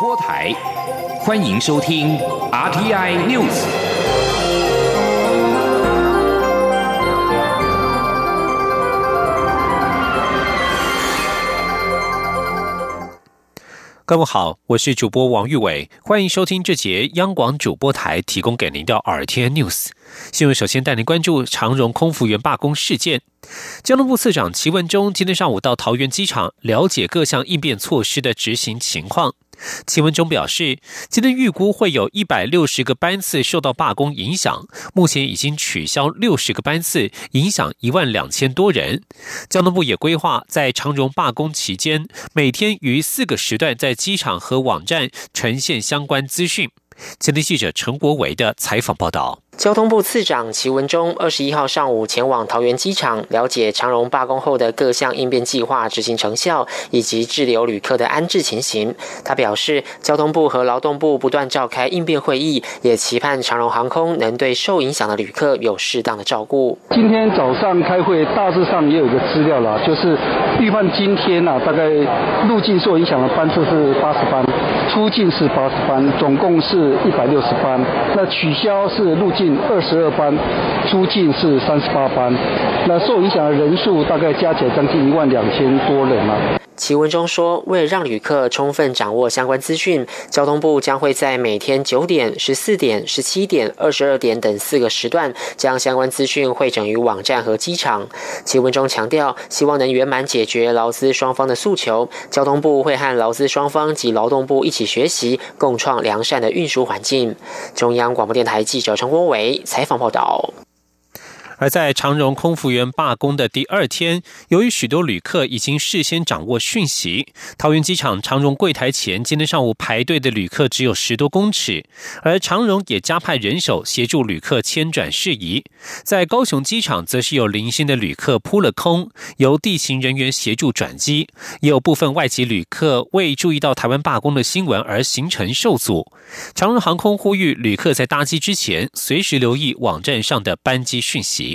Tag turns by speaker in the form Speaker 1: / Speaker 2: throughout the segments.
Speaker 1: 播台，欢迎收听 RTI News。
Speaker 2: 各位好，我是主播王玉伟，欢迎收听这节央广主播台提供给您的 RTI News 新闻。首先带您关注长荣空服员罢工事件。交通部次长齐文忠今天上午到桃园机场了解各项应变措施的执行情况。齐文忠表示，今天预估会有一百六十个班次受到罢工影响，目前已经取消六十个班次，影响一万两千多人。交通部也规划在长荣罢工期间，每天于四个时段在机场和网站呈现相关资讯。前天记者陈国维的采访报道。
Speaker 3: 交通部次长齐文忠二十一号上午前往桃园机场，了解长荣罢工后的各项应变计划执行成效，以及滞留旅客的安置情形。他表示，交通部和劳动部不断召开应变会议，也期盼长荣航空能对受影响的旅客有适当的照顾。
Speaker 4: 今天早上开会，大致上也有一个资料啦，就是预判今天呐，大概入境受影响的班次是八十班，出境是八十班，总共是一百六十班。那取消是入境。二十二班，出境是三十八班，那受影响的人数大概加起来将近一万两千多人啊。
Speaker 3: 齐文中说，为了让旅客充分掌握相关资讯，交通部将会在每天九点、十四点、十七点、二十二点等四个时段，将相关资讯汇整于网站和机场。齐文中强调，希望能圆满解决劳资双方的诉求。交通部会和劳资双方及劳动部一起学习，共创良善的运输环境。中央广播电台记者陈国伟采访报道。
Speaker 2: 而在长荣空服员罢工的第二天，由于许多旅客已经事先掌握讯息，桃园机场长荣柜台前今天上午排队的旅客只有十多公尺，而长荣也加派人手协助旅客迁转事宜。在高雄机场，则是有零星的旅客扑了空，由地勤人员协助转机，也有部分外籍旅客未注意到台湾罢工的新闻而行程受阻。长荣航空呼吁旅客在搭机之前，随时留意网站上的班机讯息。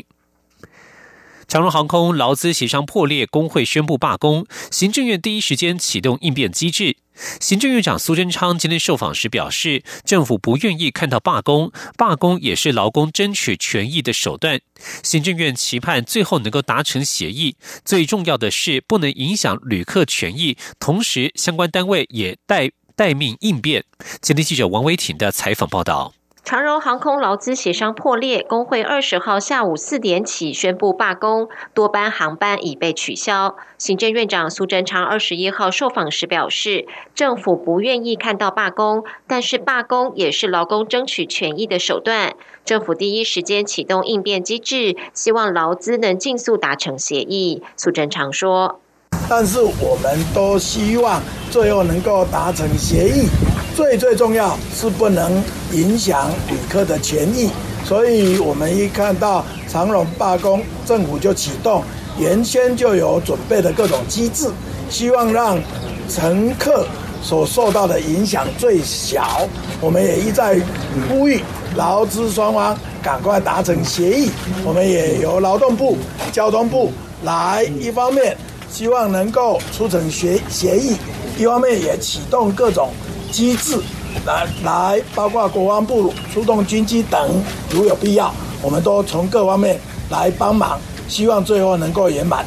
Speaker 2: 长荣航空劳资协商破裂，工会宣布罢工。行政院第一时间启动应变机制。行政院长苏贞昌今天受访时表示，政府不愿意看到罢工，罢工也是劳工争取权益的手段。行政院期盼最后能够达成协议，最重要的是不能影响旅客权益。同时，相关单位也待待命应变。今天记者王维挺的采访报道。
Speaker 5: 长荣航空劳资协商破裂，工会二十号下午四点起宣布罢工，多班航班已被取消。行政院长苏贞昌二十一号受访时表示，政府不愿意看到罢工，但是罢工也是劳工争取权益的手段。政府第一时间启动应变机制，希望劳资能尽速达成协议。苏贞昌说。
Speaker 6: 但是我们都希望最后能够达成协议，最最重要是不能影响旅客的权益。所以我们一看到长荣罢工，政府就启动原先就有准备的各种机制，希望让乘客所受到的影响最小。我们也一再呼吁劳资双方赶快达成协议。我们也由劳动部、交通部来一方面。希望能够促成协协议，一方面也启动各种机制，来来包括国防部出动军机等，如有必要，我们都从各方面来帮忙，希望最后能够圆满。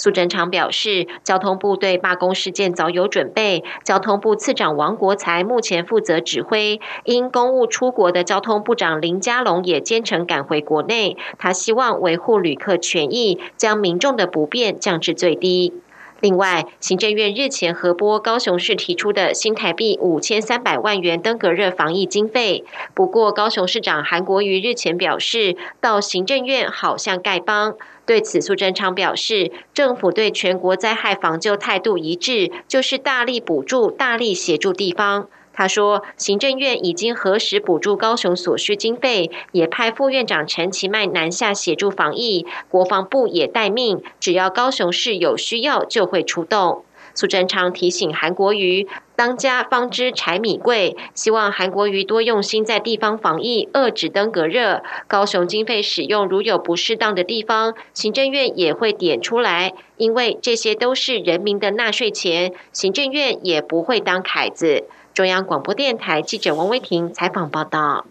Speaker 5: 苏贞昌表示，交通部对罢工事件早有准备。交通部次长王国才目前负责指挥，因公务出国的交通部长林佳龙也兼程赶回国内。他希望维护旅客权益，将民众的不便降至最低。另外，行政院日前核拨高雄市提出的新台币五千三百万元登革热防疫经费。不过，高雄市长韩国瑜日前表示，到行政院好像丐帮。对此，苏贞昌表示，政府对全国灾害防救态度一致，就是大力补助、大力协助地方。他说，行政院已经核实补助高雄所需经费，也派副院长陈其迈南下协助防疫，国防部也待命，只要高雄市有需要，就会出动。苏贞昌提醒韩国瑜，当家方知柴米贵，希望韩国瑜多用心在地方防疫，遏制登革热。高雄经费使用如有不适当的地方，行政院也会点出来，因为这些都是人民的纳税钱，行政院也不会当凯子。中央广播电台记者王威婷采访报道。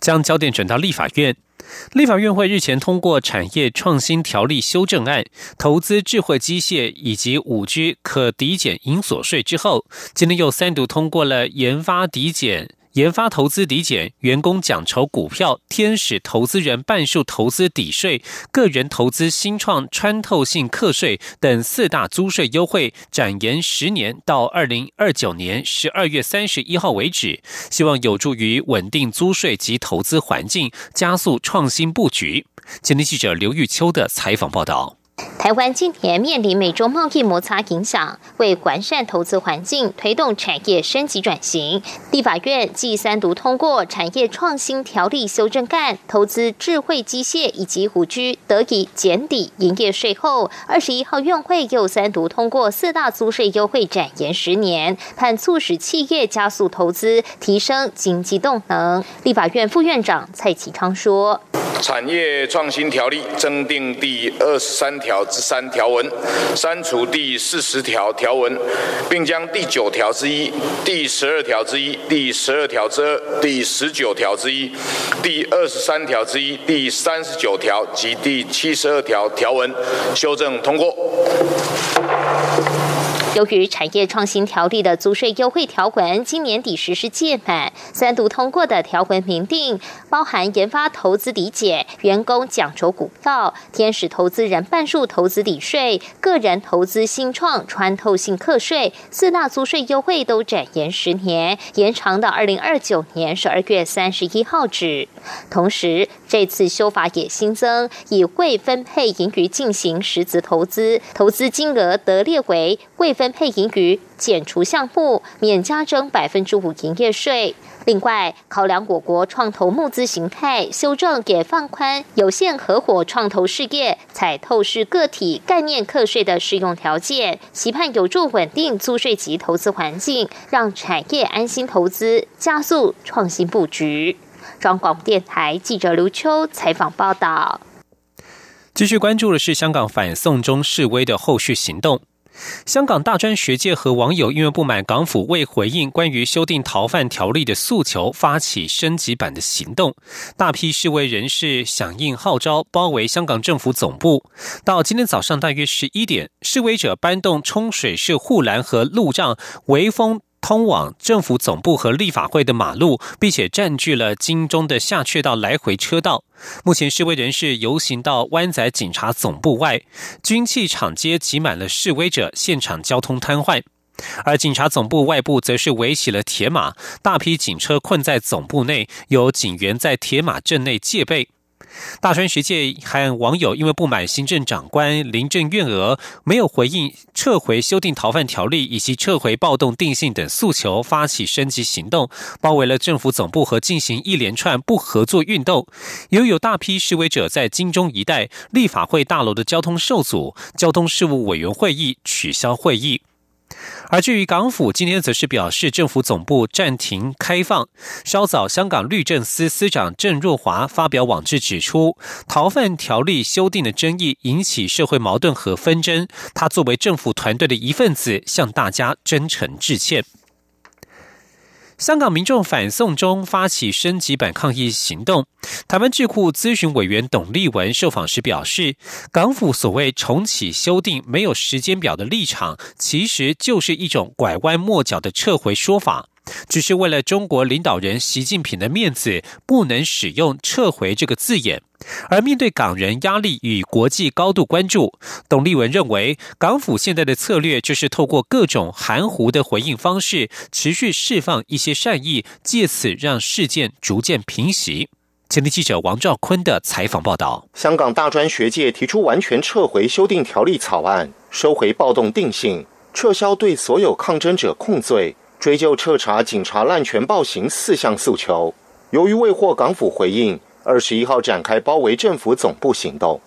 Speaker 2: 将焦点转到立法院。立法院会日前通过产业创新条例修正案，投资智慧机械以及五 G 可抵减营所税之后，今天又三读通过了研发抵减。研发投资抵减、员工奖酬股票、天使投资人半数投资抵税、个人投资新创穿透性课税等四大租税优惠，展延十年到二零二九年十二月三十一号为止，希望有助于稳定租税及投资环境，加速创新布局。今天记者刘玉秋的采访报道。
Speaker 7: 台湾今年面临美中贸易摩擦影响，为完善投资环境，推动产业升级转型，立法院继三读通过产业创新条例修正案，投资智慧机械以及五 G 得以减抵营业税后，二十一号院会又三读通过四大租税优惠展延十年，盼促使企业加速投资，提升经济动能。立法院副院长蔡启昌说。
Speaker 8: 产业创新条例增订第二十三条条之三条文，删除第四十条条文，并将第九条之一、第十二条之一、第十二条之二、第十九条之一、第二十三条之一、第三十九条及第七十二条条文修正通过。
Speaker 7: 由于产业创新条例的租税优惠条文今年底实施届满，三读通过的条文明定，包含研发投资抵减、员工奖酬股票、天使投资人半数投资抵税、个人投资新创穿透性课税四大租税优惠都展延十年，延长到二零二九年十二月三十一号止。同时，这次修法也新增以未分配盈余进行实质投资，投资金额得列为未分。配盈余减除项目免加征百分之五营业税。另外，考量我国创投募资形态，修正也放宽有限合伙创投事业采透视个体概念课税的适用条件，期盼有助稳定租税及投资环境，让产业安心投资，加速创新布局。中广电台记者刘秋采访报道。
Speaker 2: 继续关注的是香港反送中示威的后续行动。香港大专学界和网友因为不满港府未回应关于修订逃犯条例的诉求，发起升级版的行动。大批示威人士响应号召，包围香港政府总部。到今天早上大约十一点，示威者搬动冲水式护栏和路障，围封。通往政府总部和立法会的马路，并且占据了金钟的下阙道来回车道。目前示威人士游行到湾仔警察总部外，军器厂街挤满了示威者，现场交通瘫痪。而警察总部外部则是围起了铁马，大批警车困在总部内，有警员在铁马阵内戒备。大专学界和网友因为不满行政长官林郑月娥没有回应撤回修订逃犯条例以及撤回暴动定性等诉求，发起升级行动，包围了政府总部和进行一连串不合作运动。又有大批示威者在金钟一带立法会大楼的交通受阻，交通事务委员会议取消会议。而至于港府今天则是表示，政府总部暂停开放。稍早，香港律政司司长郑若华发表网志指出，逃犯条例修订的争议引起社会矛盾和纷争。他作为政府团队的一份子，向大家真诚致歉。香港民众反送中发起升级版抗议行动。台湾智库咨询委员董立文受访时表示，港府所谓重启修订没有时间表的立场，其实就是一种拐弯抹角的撤回说法。只是为了中国领导人习近平的面子，不能使用“撤回”这个字眼。而面对港人压力与国际高度关注，董立文认为，港府现在的策略就是透过各种含糊的回应方式，持续释放一些善意，借此让事件逐渐平息。前天记者王兆坤的采访报道：
Speaker 9: 香港大专学界提出完全撤回修订条例草案，收回暴动定性，撤销对所有抗争者控罪。追究彻查警察滥权暴行四项诉求，由于未获港府回应，二十一号展开包围政府总部行动。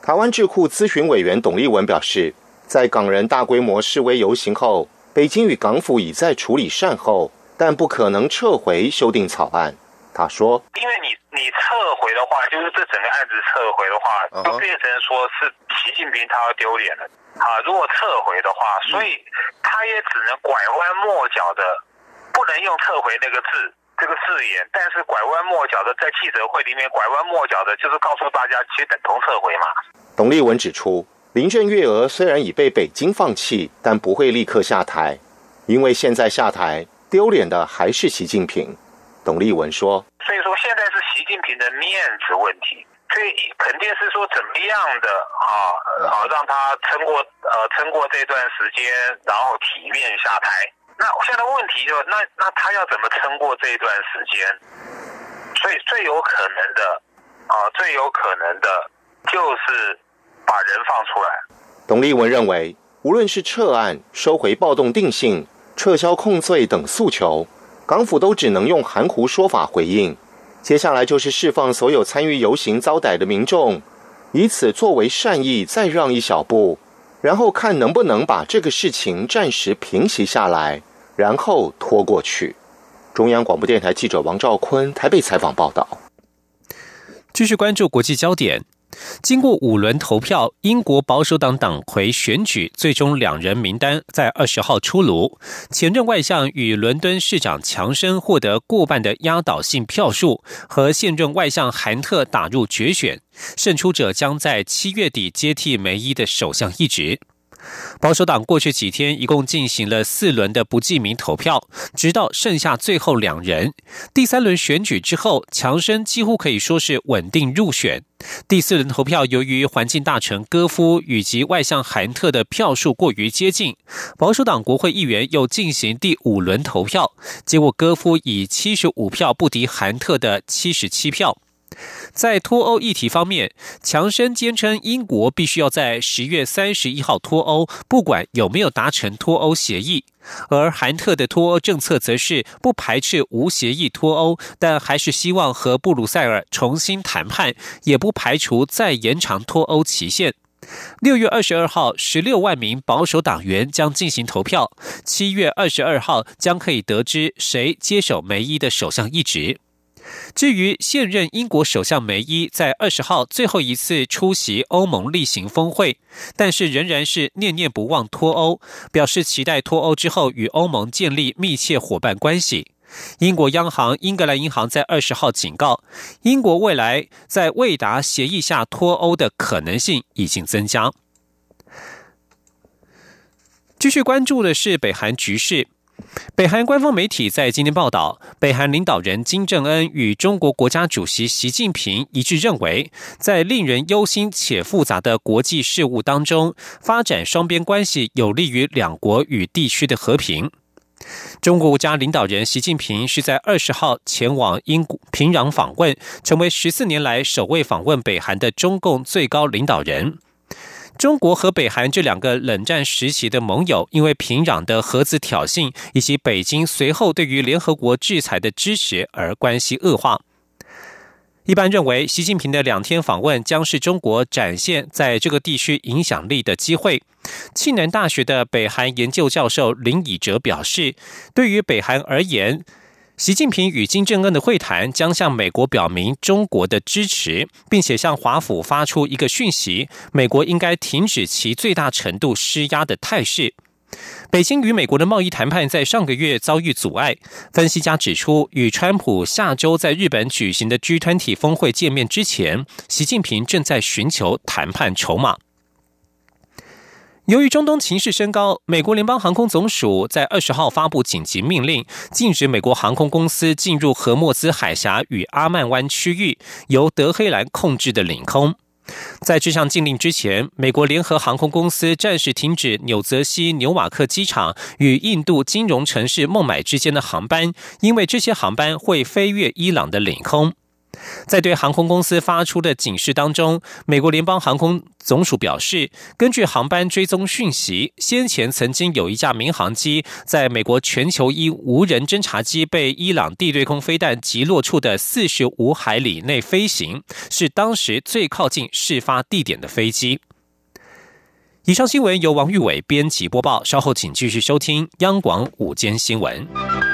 Speaker 9: 台湾智库咨询委员董立文表示，在港人大规模示威游行后，北京与港府已在处理善后，但不可能撤回修订草案。他说：“
Speaker 10: 因为你你撤回的话，就是这整个案子撤回的话，就变成说是习近平他要丢脸了啊！如果撤回的话，所以他也只能拐弯抹角的，不能用撤回那个字这个字眼，但是拐弯抹角的在记者会里面拐弯抹角的，就是告诉大家，其实等同撤回嘛。”
Speaker 9: 董立文指出，林郑月娥虽然已被北京放弃，但不会立刻下台，因为现在下台丢脸的还是习近平。董立文说：“
Speaker 10: 所以说现在是习近平的面子问题，所以肯定是说怎么样的啊啊，让他撑过呃撑过这段时间，然后体面下台。那现在问题就那那他要怎么撑过这段时间？最最有可能的啊，最有可能的就是把人放出来。”
Speaker 9: 董立文认为，无论是撤案、收回暴动定性、撤销控罪等诉求。港府都只能用含糊说法回应，接下来就是释放所有参与游行遭逮的民众，以此作为善意，再让一小步，然后看能不能把这个事情暂时平息下来，然后拖过去。中央广播电台记者王兆坤台北采访报道。
Speaker 2: 继续关注国际焦点。经过五轮投票，英国保守党党魁选举最终两人名单在二十号出炉。前任外相与伦敦市长强生获得过半的压倒性票数，和现任外相韩特打入决选，胜出者将在七月底接替梅伊的首相一职。保守党过去几天一共进行了四轮的不记名投票，直到剩下最后两人。第三轮选举之后，强生几乎可以说是稳定入选。第四轮投票，由于环境大臣戈夫以及外相韩特的票数过于接近，保守党国会议员又进行第五轮投票，结果戈夫以七十五票不敌韩特的七十七票。在脱欧议题方面，强生坚称英国必须要在十月三十一号脱欧，不管有没有达成脱欧协议。而韩特的脱欧政策则是不排斥无协议脱欧，但还是希望和布鲁塞尔重新谈判，也不排除再延长脱欧期限。六月二十二号，十六万名保守党员将进行投票，七月二十二号将可以得知谁接手梅伊的首相一职。至于现任英国首相梅伊在二十号最后一次出席欧盟例行峰会，但是仍然是念念不忘脱欧，表示期待脱欧之后与欧盟建立密切伙伴关系。英国央行英格兰银行在二十号警告，英国未来在未达协议下脱欧的可能性已经增加。继续关注的是北韩局势。北韩官方媒体在今天报道，北韩领导人金正恩与中国国家主席习近平一致认为，在令人忧心且复杂的国际事务当中，发展双边关系有利于两国与地区的和平。中国国家领导人习近平是在二十号前往英平壤访问，成为十四年来首位访问北韩的中共最高领导人。中国和北韩这两个冷战时期的盟友，因为平壤的核子挑衅以及北京随后对于联合国制裁的支持而关系恶化。一般认为，习近平的两天访问将是中国展现在这个地区影响力的机会。庆南大学的北韩研究教授林以哲表示，对于北韩而言，习近平与金正恩的会谈将向美国表明中国的支持，并且向华府发出一个讯息：美国应该停止其最大程度施压的态势。北京与美国的贸易谈判在上个月遭遇阻碍。分析家指出，与川普下周在日本举行的 G20 峰会见面之前，习近平正在寻求谈判筹码。由于中东情势升高，美国联邦航空总署在二十号发布紧急命令，禁止美国航空公司进入荷默兹海峡与阿曼湾区域由德黑兰控制的领空。在这项禁令之前，美国联合航空公司暂时停止纽泽西纽瓦克机场与印度金融城市孟买之间的航班，因为这些航班会飞越伊朗的领空。在对航空公司发出的警示当中，美国联邦航空总署表示，根据航班追踪讯息，先前曾经有一架民航机在美国全球一无人侦察机被伊朗地对空飞弹击落处的四十五海里内飞行，是当时最靠近事发地点的飞机。以上新闻由王玉伟编辑播报，稍后请继续收听央广午间新闻。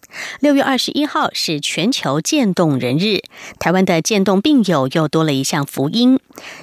Speaker 11: 六月二十一号是全球渐冻人日，台湾的渐冻病友又多了一项福音。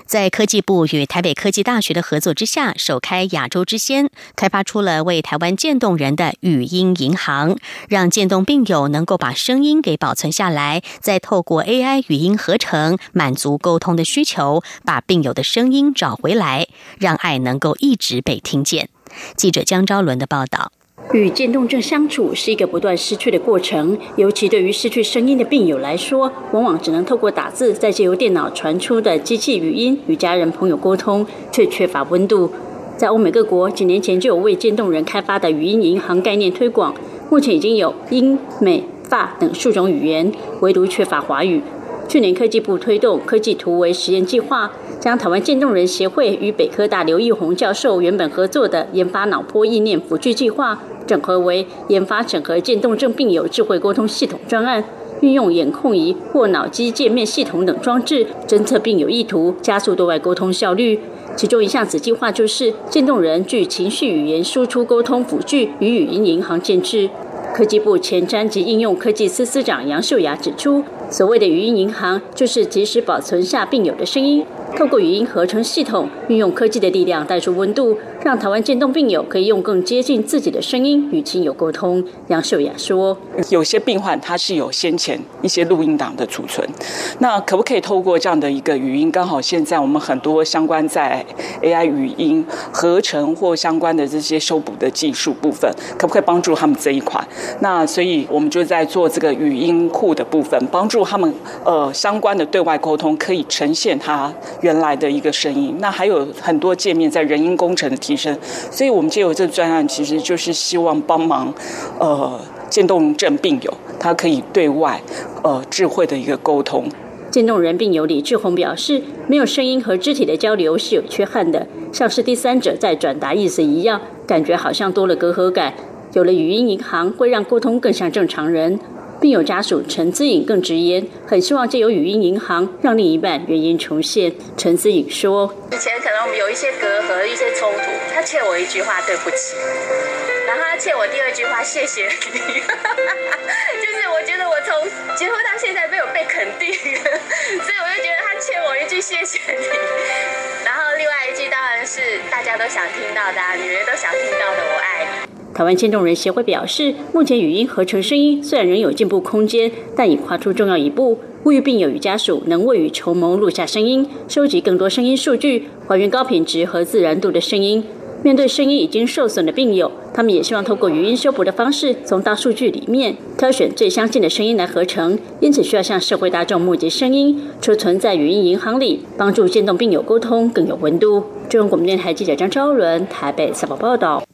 Speaker 11: 在科技部与台北科技大学的合作之下，首开亚洲之先，开发出了为台湾渐冻人的语音银行，让渐冻病友能够把声音给保存下来，再透过 AI 语音合成，满足沟通的需求，把病友的声音找回来，让爱能够一直被听见。记者江昭伦的报道。
Speaker 12: 与渐冻症相处是一个不断失去的过程，尤其对于失去声音的病友来说，往往只能透过打字，再借由电脑传出的机器语音与家人朋友沟通，却缺乏温度。在欧美各国，几年前就有为渐冻人开发的语音银行概念推广，目前已经有英、美、法等数种语言，唯独缺乏华语。去年科技部推动科技图为实验计划。将台湾渐冻人协会与北科大刘义宏教授原本合作的研发脑波意念辅具计划，整合为研发整合渐冻症病友智慧沟通系统专案，运用眼控仪或脑机界面系统等装置，侦测病友意图，加速对外沟通效率。其中一项子计划就是渐冻人具情绪语言输出沟通辅具与语音银行建制。科技部前瞻及应用科技司司长杨秀雅指出，所谓的语音银行，就是及时保存下病友的声音。透过语音合成系统，运用科技的力量带出温度，让台湾渐冻病友可以用更接近自己的声音与亲友沟通。杨秀雅说：“
Speaker 13: 有些病患他是有先前一些录音档的储存，那可不可以透过这样的一个语音？刚好现在我们很多相关在 AI 语音合成或相关的这些修补的技术部分，可不可以帮助他们这一块？那所以我们就在做这个语音库的部分，帮助他们呃相关的对外沟通可以呈现他。”原来的一个声音，那还有很多界面在人因工程的提升，所以我们借由这个专案，其实就是希望帮忙，呃，渐冻症病友他可以对外，呃，智慧的一个沟通。
Speaker 12: 渐冻人病友李志宏表示，没有声音和肢体的交流是有缺憾的，像是第三者在转达意思一样，感觉好像多了隔阂感。有了语音银行，会让沟通更像正常人。病友家属陈思颖更直言，很希望借由语音银行让另一半原因重现。陈思颖说：“
Speaker 14: 以前可能我们有一些隔阂、一些冲突，他欠我一句话对不起，然后他欠我第二句话谢谢你，就是我觉得我从结婚到现在没有被肯定，所以我就觉得他欠我一句谢谢你。然后另外一句当然是大家都想听到的，女人都想听到的，我爱你。”
Speaker 12: 台湾渐冻人协会表示，目前语音合成声音虽然仍有进步空间，但已跨出重要一步。呼吁病友与家属能未雨绸缪，录下声音，收集更多声音数据，还原高品质和自然度的声音。面对声音已经受损的病友，他们也希望透过语音修补的方式，从大数据里面挑选最相近的声音来合成。因此，需要向社会大众募集声音，储存在语音银行里，帮助渐冻病友沟通更有温度。中央广播电台记者张昭伦台北采访报道。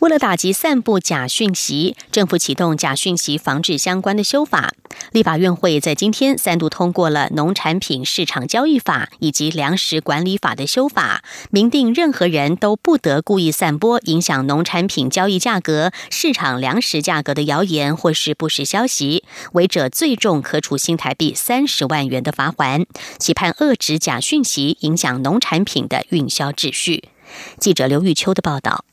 Speaker 11: 为了打击散布假讯息，政府启动假讯息防治相关的修法。立法院会在今天三度通过了《农产品市场交易法》以及《粮食管理法》的修法，明定任何人都不得故意散播影响农产品交易价格、市场粮食价格的谣言或是不实消息，违者最重可处新台币三十万元的罚款。期盼遏制假讯息影响农产品的运销秩序。记者刘玉秋的报道。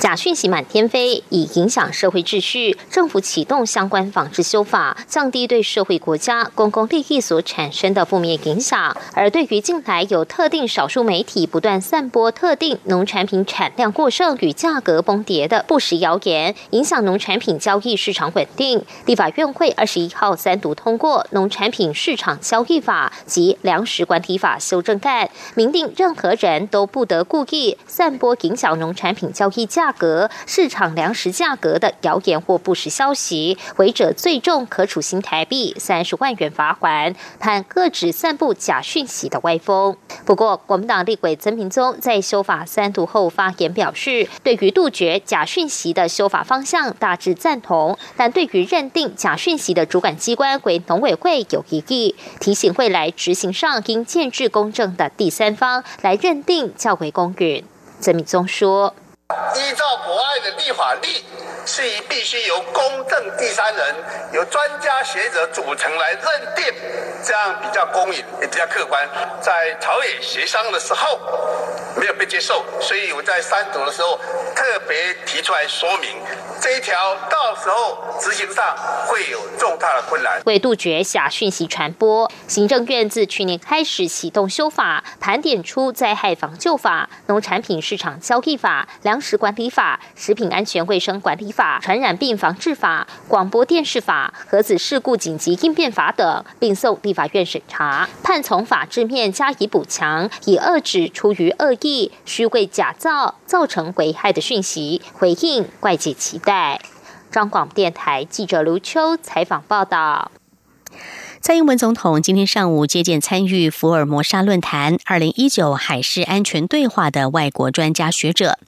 Speaker 7: 假讯息满天飞，以影响社会秩序。政府启动相关防治修法，降低对社会、国家、公共利益所产生的负面影响。而对于近来有特定少数媒体不断散播特定农产品产量过剩与价格崩跌的不实谣言，影响农产品交易市场稳定，立法院会二十一号三读通过《农产品市场交易法》及《粮食管理法》修正案，明定任何人都不得故意散播影响农产品交易。价格、市场粮食价格的谣言或不实消息，违者最重可处新台币三十万元罚款，判各指散布假讯息的歪风。不过，国民党立委曾明宗在修法三读后发言表示，对于杜绝假讯息的修法方向大致赞同，但对于认定假讯息的主管机关为农委会有疑义，提醒未来执行上应建制公正的第三方来认定较为公允。曾明宗说。
Speaker 15: 依照国外的立法例，是以必须由公正第三人、由专家学者组成来认定，这样比较公允也比较客观。在朝野协商的时候没有被接受，所以我在三读的时候特别提出来说明，这一条到时候执行上会有重大的困难。
Speaker 7: 为杜绝假讯息传播，行政院自去年开始启动修法，盘点出灾害防救法、农产品市场交易法两。粮食管理法、食品安全卫生管理法、传染病防治法、广播电视法、核子事故紧急应变法等，并送立法院审查，盼从法制面加以补强，以遏制出于恶意、虚伪假造造成危害的讯息，回应外界期待。张广电台记者卢秋采访报道。
Speaker 11: 蔡英文总统今天上午接见参与福尔摩沙论坛二零一九海事安全对话的外国专家学者。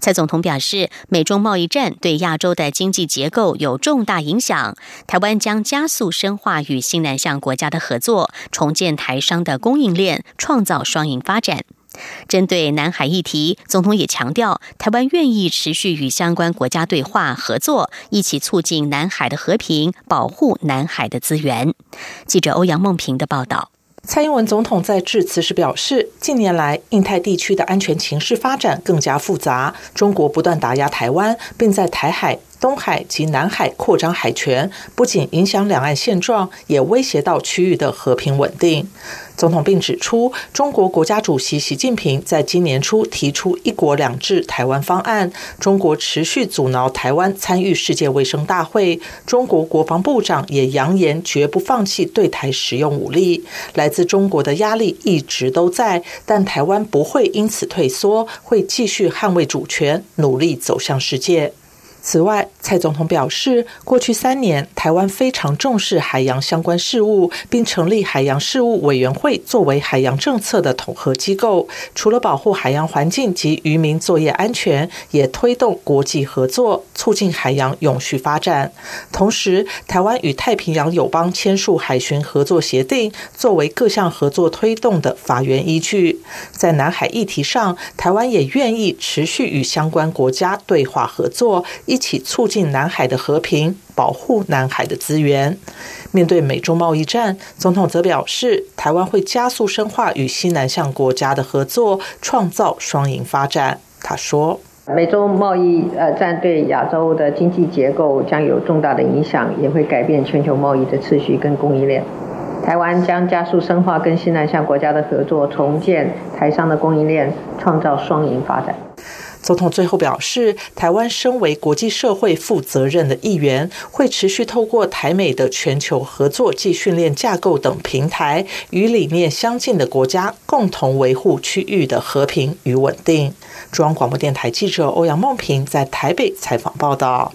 Speaker 11: 蔡总统表示，美中贸易战对亚洲的经济结构有重大影响。台湾将加速深化与新南向国家的合作，重建台商的供应链，创造双赢发展。针对南海议题，总统也强调，台湾愿意持续与相关国家对话合作，一起促进南海的和平，保护南海的资源。记者欧阳梦平的报道。
Speaker 16: 蔡英文总统在致辞时表示，近年来印太地区的安全形势发展更加复杂，中国不断打压台湾，并在台海。东海及南海扩张海权，不仅影响两岸现状，也威胁到区域的和平稳定。总统并指出，中国国家主席习近平在今年初提出“一国两制”台湾方案，中国持续阻挠台湾参与世界卫生大会。中国国防部长也扬言绝不放弃对台使用武力。来自中国的压力一直都在，但台湾不会因此退缩，会继续捍卫主权，努力走向世界。此外，蔡总统表示，过去三年，台湾非常重视海洋相关事务，并成立海洋事务委员会作为海洋政策的统合机构。除了保护海洋环境及渔民作业安全，也推动国际合作，促进海洋永续发展。同时，台湾与太平洋友邦签署海巡合作协定，作为各项合作推动的法源依据。在南海议题上，台湾也愿意持续与相关国家对话合作。一一起促进南海的和平，保护南海的资源。面对美中贸易战，总统则表示，台湾会加速深化与西南向国家的合作，创造双赢发展。他说：“
Speaker 17: 美中贸易呃战对亚洲的经济结构将有重大的影响，也会改变全球贸易的秩序跟供应链。台湾将加速深化跟西南向国家的合作，重建台商的供应链，创造双赢发展。”
Speaker 16: 总统最后表示，台湾身为国际社会负责任的一员，会持续透过台美的全球合作及训练架构等平台，与理念相近的国家共同维护区域的和平与稳定。中央广播电台记者欧阳梦平在台北采访报道。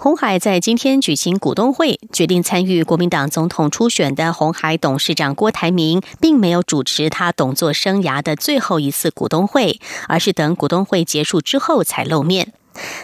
Speaker 11: 红海在今天举行股东会，决定参与国民党总统初选的红海董事长郭台铭，并没有主持他董座生涯的最后一次股东会，而是等股东会结束之后才露面。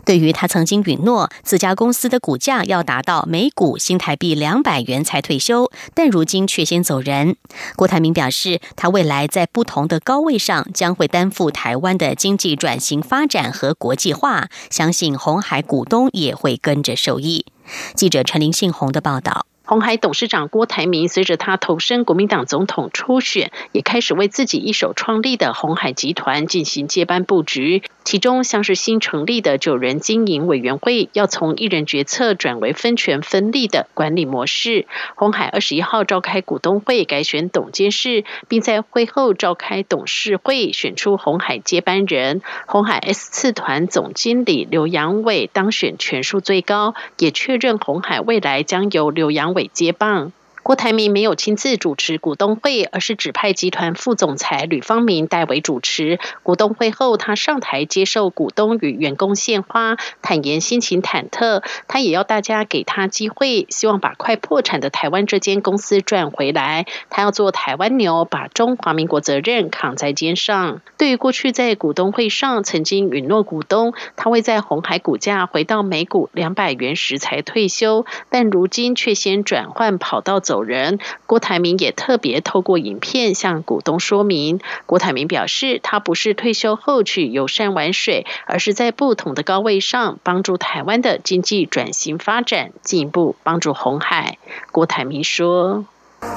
Speaker 11: 对于他曾经允诺自家公司的股价要达到每股新台币两百元才退休，但如今却先走人。郭台铭表示，他未来在不同的高位上将会担负台湾的经济转型发展和国际化，相信红海股东也会跟着受益。记者陈林信宏的报道。
Speaker 18: 红海董事长郭台铭随着他投身国民党总统初选，也开始为自己一手创立的红海集团进行接班布局。其中，像是新成立的九人经营委员会，要从一人决策转为分权分立的管理模式。红海二十一号召开股东会，改选董监事，并在会后召开董事会，选出红海接班人。红海 S 次团总经理刘阳伟当选权数最高，也确认红海未来将由刘阳伟接棒。郭台铭没有亲自主持股东会，而是指派集团副总裁吕方明代为主持。股东会后，他上台接受股东与员工献花，坦言心情忐忑。他也要大家给他机会，希望把快破产的台湾这间公司赚回来。他要做台湾牛，把中华民国责任扛在肩上。对于过去在股东会上曾经允诺股东，他会在红海股价回到每股两百元时才退休，但如今却先转换跑道走。走人，郭台铭也特别透过影片向股东说明。郭台铭表示，他不是退休后去游山玩水，而是在不同的高位上帮助台湾的经济转型发展，进一步帮助红海。郭台铭说：“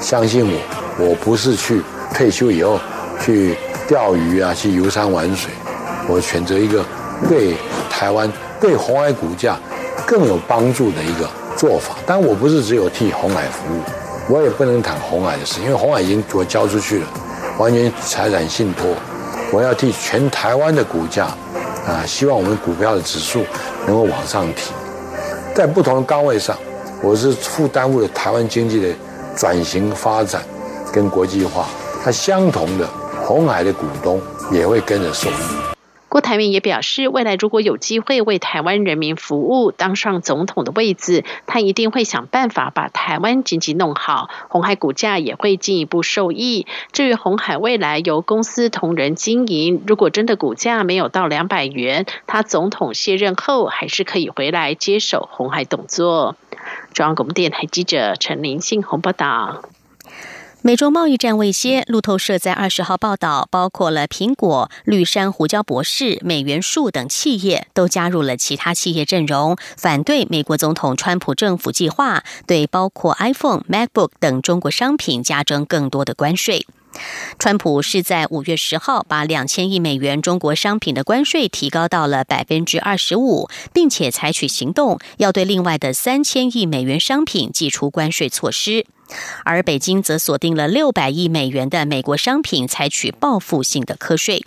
Speaker 19: 相信我，我不是去退休以后去钓鱼啊，去游山玩水，我选择一个对台湾、对红海股价更有帮助的一个做法。但我不是只有替红海服务。”我也不能谈红海的事，因为红海已经我交出去了，完全财产信托。我要替全台湾的股价，啊，希望我们股票的指数能够往上提。在不同的岗位上，我是负担负了台湾经济的转型发展跟国际化。它相同的红海的股东也会跟着受益。
Speaker 18: 郭台铭也表示，未来如果有机会为台湾人民服务，当上总统的位置，他一定会想办法把台湾经济弄好，红海股价也会进一步受益。至于红海未来由公司同仁经营，如果真的股价没有到两百元，他总统卸任后还是可以回来接手红海董座。中央广播电台记者陈林信宏报道。
Speaker 11: 美洲贸易战未歇，路透社在二十号报道，包括了苹果、绿山胡椒博士、美元树等企业都加入了其他企业阵容，反对美国总统川普政府计划对包括 iPhone、MacBook 等中国商品加征更多的关税。川普是在五月十号把两千亿美元中国商品的关税提高到了百分之二十五，并且采取行动，要对另外的三千亿美元商品寄出关税措施。而北京则锁定了六百亿美元的美国商品，采取报复性的课税。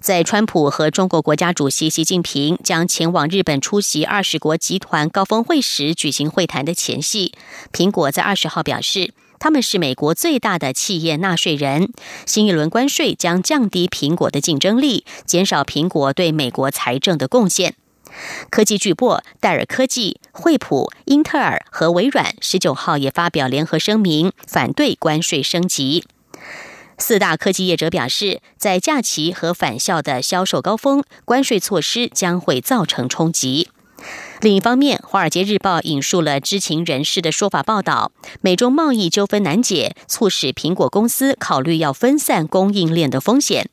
Speaker 11: 在川普和中国国家主席习近平将前往日本出席二十国集团高峰会时举行会谈的前夕，苹果在二十号表示，他们是美国最大的企业纳税人，新一轮关税将降低苹果的竞争力，减少苹果对美国财政的贡献。科技巨擘戴尔科技、惠普、英特尔和微软十九号也发表联合声明，反对关税升级。四大科技业者表示，在假期和返校的销售高峰，关税措施将会造成冲击。另一方面，《华尔街日报》引述了知情人士的说法报道，美中贸易纠纷难解，促使苹果公司考虑要分散供应链的风险。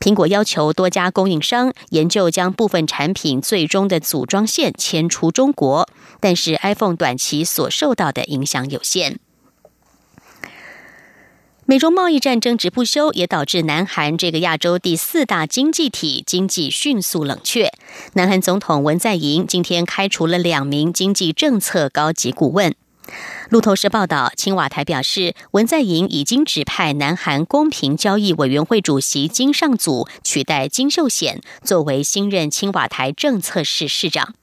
Speaker 11: 苹果要求多家供应商研究将部分产品最终的组装线迁出中国，但是 iPhone 短期所受到的影响有限。美中贸易战争执不休，也导致南韩这个亚洲第四大经济体经济迅速冷却。南韩总统文在寅今天开除了两名经济政策高级顾问。路透社报道，青瓦台表示，文在寅已经指派南韩公平交易委员会主席金尚祖取代金秀贤作为新任青瓦台政策室室长。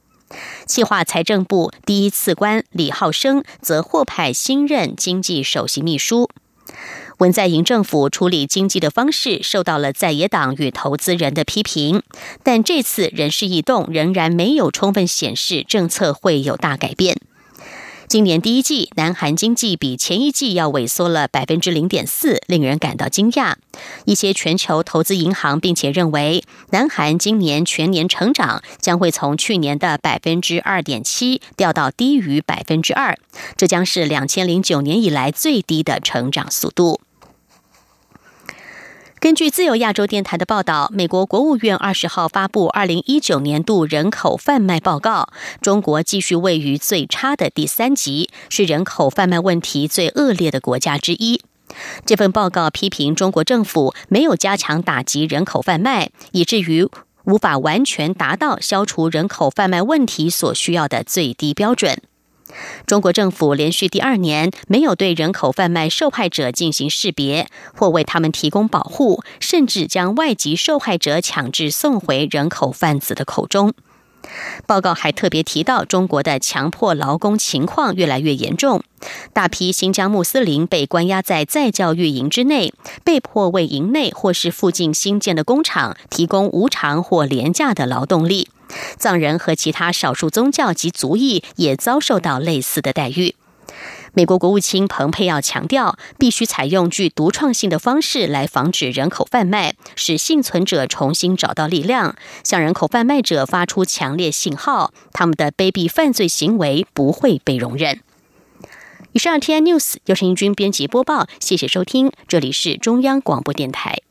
Speaker 11: 企划财政部第一次官李浩生则获派新任经济首席秘书。文在寅政府处理经济的方式受到了在野党与投资人的批评，但这次人事异动仍然没有充分显示政策会有大改变。今年第一季，南韩经济比前一季要萎缩了百分之零点四，令人感到惊讶。一些全球投资银行并且认为，南韩今年全年成长将会从去年的百分之二点七掉到低于百分之二，这将是两千零九年以来最低的成长速度。根据自由亚洲电台的报道，美国国务院二十号发布二零一九年度人口贩卖报告，中国继续位于最差的第三级，是人口贩卖问题最恶劣的国家之一。这份报告批评中国政府没有加强打击人口贩卖，以至于无法完全达到消除人口贩卖问题所需要的最低标准。中国政府连续第二年没有对人口贩卖受害者进行识别，或为他们提供保护，甚至将外籍受害者强制送回人口贩子的口中。报告还特别提到，中国的强迫劳工情况越来越严重，大批新疆穆斯林被关押在再教育营之内，被迫为营内或是附近新建的工厂提供无偿或廉价的劳动力。藏人和其他少数宗教及族裔也遭受到类似的待遇。美国国务卿蓬佩奥强调，必须采用具独创性的方式来防止人口贩卖，使幸存者重新找到力量，向人口贩卖者发出强烈信号：他们的卑鄙犯罪行为不会被容忍。以上 T N News 由陈义军编辑播报，谢谢收听，这里是中央广播电台。